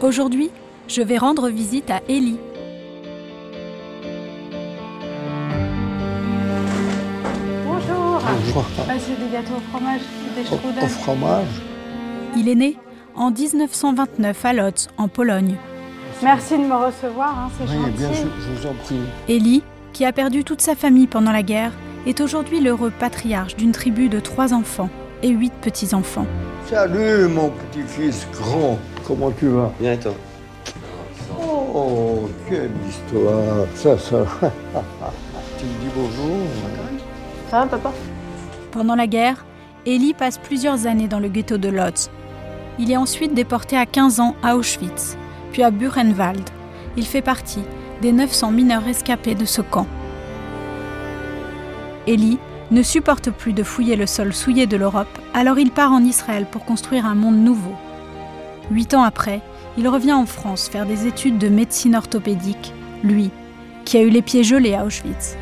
Aujourd'hui, je vais rendre visite à Ellie. Bonjour. Bonjour. Ah, c'est des gâteaux au fromage, des Au, au fromage. Il est né en 1929 à Lodz, en Pologne. Merci de me recevoir, hein, c'est Oui, gentil. bien sûr, je vous en prie. Ellie, qui a perdu toute sa famille pendant la guerre, est aujourd'hui l'heureux patriarche d'une tribu de trois enfants et huit petits-enfants. Salut mon petit-fils grand, comment tu vas Bien et toi Oh, quelle histoire, ça, ça. tu me dis bonjour Ça va, papa? Pendant la guerre, Ellie passe plusieurs années dans le ghetto de Lodz. Il est ensuite déporté à 15 ans à Auschwitz, puis à Buchenwald. Il fait partie des 900 mineurs escapés de ce camp. Ellie ne supporte plus de fouiller le sol souillé de l'Europe, alors il part en Israël pour construire un monde nouveau. Huit ans après, il revient en France faire des études de médecine orthopédique, lui, qui a eu les pieds gelés à Auschwitz.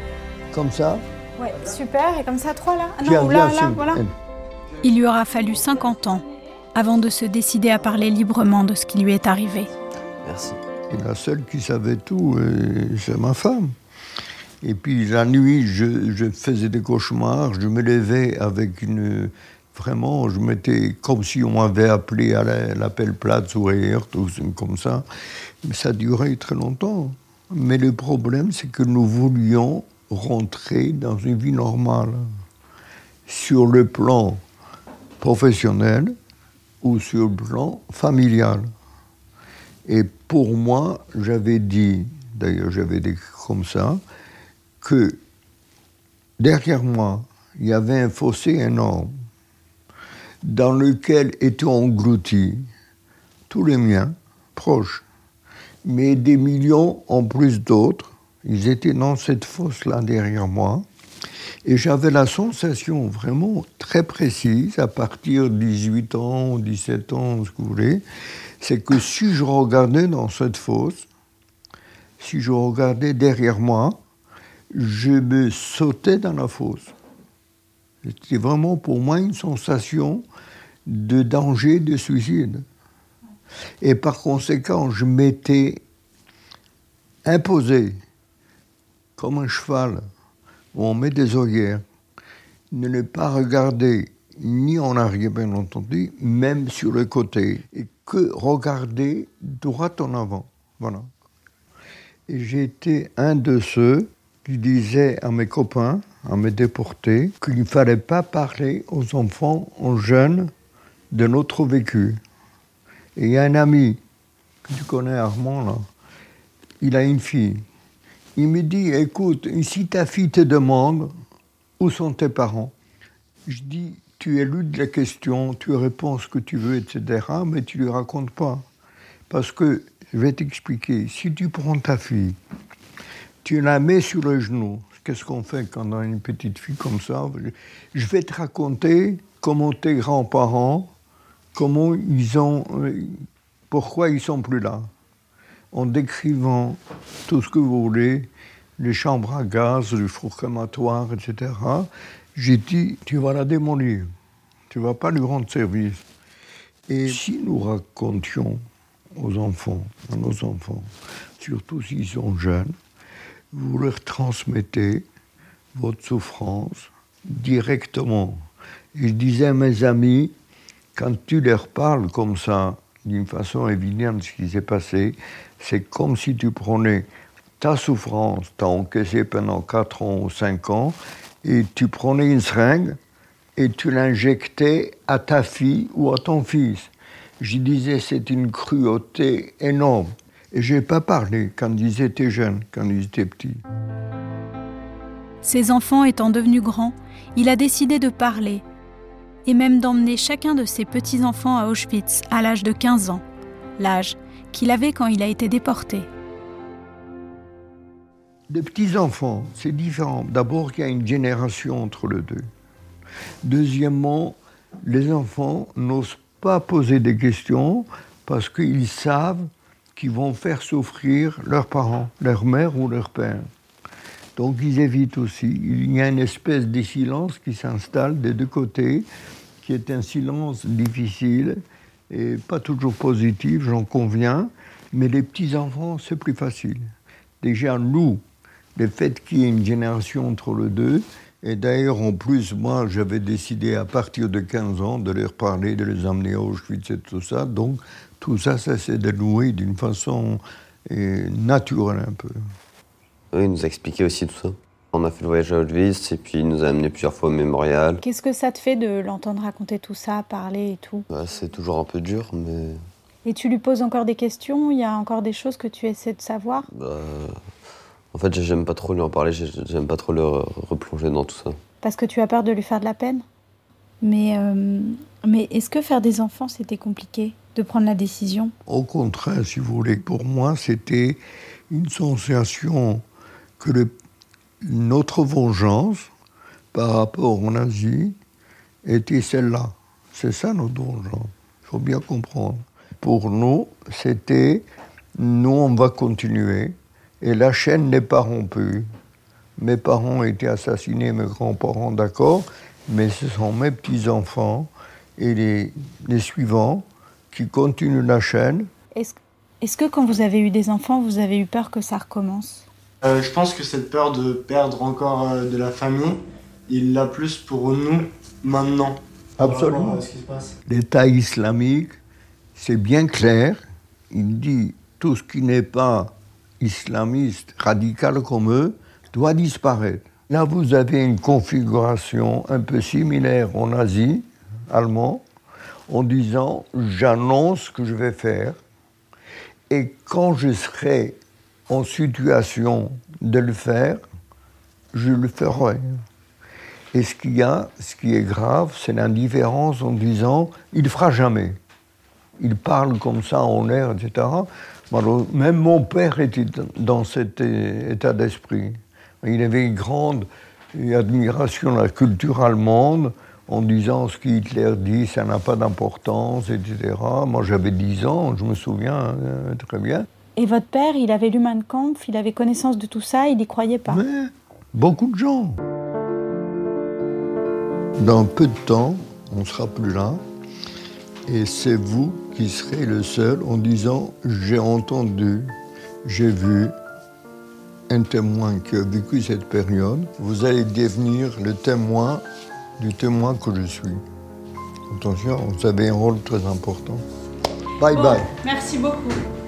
Comme ça Ouais, super, et comme ça, trois là Ah Non, là, là, voilà. Il lui aura fallu 50 ans avant de se décider à parler librement de ce qui lui est arrivé. Merci. Et la seule qui savait tout, euh, c'est ma femme. Et puis la nuit, je, je faisais des cauchemars, je me levais avec une... Vraiment, je m'étais comme si on m'avait appelé à la- l'appel Platz ou Heert, ou comme ça. Mais ça durait très longtemps. Mais le problème, c'est que nous voulions rentrer dans une vie normale. Sur le plan professionnel ou sur le plan familial. Et pour moi, j'avais dit, d'ailleurs j'avais dit comme ça, que derrière moi, il y avait un fossé énorme dans lequel étaient engloutis tous les miens proches, mais des millions en plus d'autres. Ils étaient dans cette fosse-là derrière moi. Et j'avais la sensation vraiment très précise, à partir de 18 ans, 17 ans, ce que vous voulez, c'est que si je regardais dans cette fosse, si je regardais derrière moi, je me sautais dans la fosse. C'était vraiment pour moi une sensation de danger, de suicide. Et par conséquent, je m'étais imposé, comme un cheval, où on met des œillères, de ne pas regarder ni en arrière, bien entendu, même sur le côté, et que regarder droit en avant. Voilà. Et j'étais un de ceux qui disaient à mes copains, à mes déportés, qu'il ne fallait pas parler aux enfants, aux jeunes, de notre vécu. Et il y a un ami, que tu connais Armand, là, il a une fille. Il me dit, écoute, si ta fille te demande où sont tes parents, je dis, tu éludes la question, tu réponds ce que tu veux, etc., mais tu lui racontes pas. Parce que, je vais t'expliquer, si tu prends ta fille, tu la mets sur le genou, qu'est-ce qu'on fait quand on a une petite fille comme ça? Je vais te raconter comment tes grands-parents, comment ils ont, euh, pourquoi ils sont plus là en décrivant tout ce que vous voulez, les chambres à gaz, le four crématoire, etc., j'ai dit, tu vas la démolir. Tu vas pas lui rendre service. Et si nous racontions aux enfants, à nos enfants, surtout s'ils sont jeunes, vous leur transmettez votre souffrance directement. Et je disais à mes amis, quand tu leur parles comme ça, d'une façon évidente, ce qui s'est passé, c'est comme si tu prenais ta souffrance, t'as encaissé pendant 4 ans ou 5 ans, et tu prenais une seringue et tu l'injectais à ta fille ou à ton fils. Je disais, c'est une cruauté énorme. Et je n'ai pas parlé quand ils étaient jeunes, quand ils étaient petits. Ses enfants étant devenus grands, il a décidé de parler et même d'emmener chacun de ses petits-enfants à Auschwitz à l'âge de 15 ans, l'âge qu'il avait quand il a été déporté. Les petits-enfants, c'est différent. D'abord, il y a une génération entre les deux. Deuxièmement, les enfants n'osent pas poser des questions parce qu'ils savent qu'ils vont faire souffrir leurs parents, leur mère ou leur père. Donc ils évitent aussi. Il y a une espèce de silence qui s'installe des deux côtés, qui est un silence difficile, et pas toujours positive, j'en conviens, mais les petits-enfants, c'est plus facile. Déjà, nous, le fait qu'il y ait une génération entre les deux, et d'ailleurs, en plus, moi, j'avais décidé à partir de 15 ans de leur parler, de les amener à Auschwitz et tout ça. Donc, tout ça, ça s'est dénoué d'une façon euh, naturelle un peu. Oui, il nous a expliqué aussi tout ça. On a fait le voyage à Auschwitz et puis il nous a amené plusieurs fois au mémorial. Qu'est-ce que ça te fait de l'entendre raconter tout ça, parler et tout? Bah, c'est toujours un peu dur, mais Et tu lui poses encore des questions? Il y a encore des choses que tu essaies de savoir? Bah, en fait, j'aime pas trop lui en parler, j'ai- j'aime pas trop le re- replonger dans tout ça. Parce que tu as peur de lui faire de la peine? Mais, euh, mais est-ce que faire des enfants, c'était compliqué de prendre la décision? Au contraire, si vous voulez, pour moi, c'était une sensation que notre vengeance par rapport aux nazis était celle-là. C'est ça notre vengeance. Il faut bien comprendre. Pour nous, c'était nous, on va continuer et la chaîne n'est pas rompue. Mes parents ont été assassinés, mes grands-parents, d'accord, mais ce sont mes petits-enfants et les, suivants qui continuent la chaîne. Est-ce est-ce que quand vous avez eu des enfants, vous avez eu peur que ça recommence? Euh, je pense que cette peur de perdre encore euh, de la famille, il l'a plus pour nous maintenant. Absolument. L'État islamique, c'est bien clair. Il dit tout ce qui n'est pas islamiste, radical comme eux, doit disparaître. Là, vous avez une configuration un peu similaire en Asie, allemand, en disant j'annonce ce que je vais faire et quand je serai en situation de le faire, je le ferai. Et ce a, ce qui est grave, c'est l'indifférence en disant il ne fera jamais. Il parle comme ça en air, etc. Même mon père était dans cet état d'esprit. Il avait une grande admiration de la culture allemande en disant ce qu'Hitler dit, ça n'a pas d'importance, etc. Moi, j'avais 10 ans, je me souviens euh, très bien. Et votre père, il avait lu Mein Kampf, il avait connaissance de tout ça, il n'y croyait pas. Mais beaucoup de gens. Dans peu de temps, on ne sera plus là. Et c'est vous qui serez le seul en disant j'ai entendu, j'ai vu un témoin qui a vécu cette période. Vous allez devenir le témoin du témoin que je suis. Attention, vous avez un rôle très important. Bye bye. Merci beaucoup.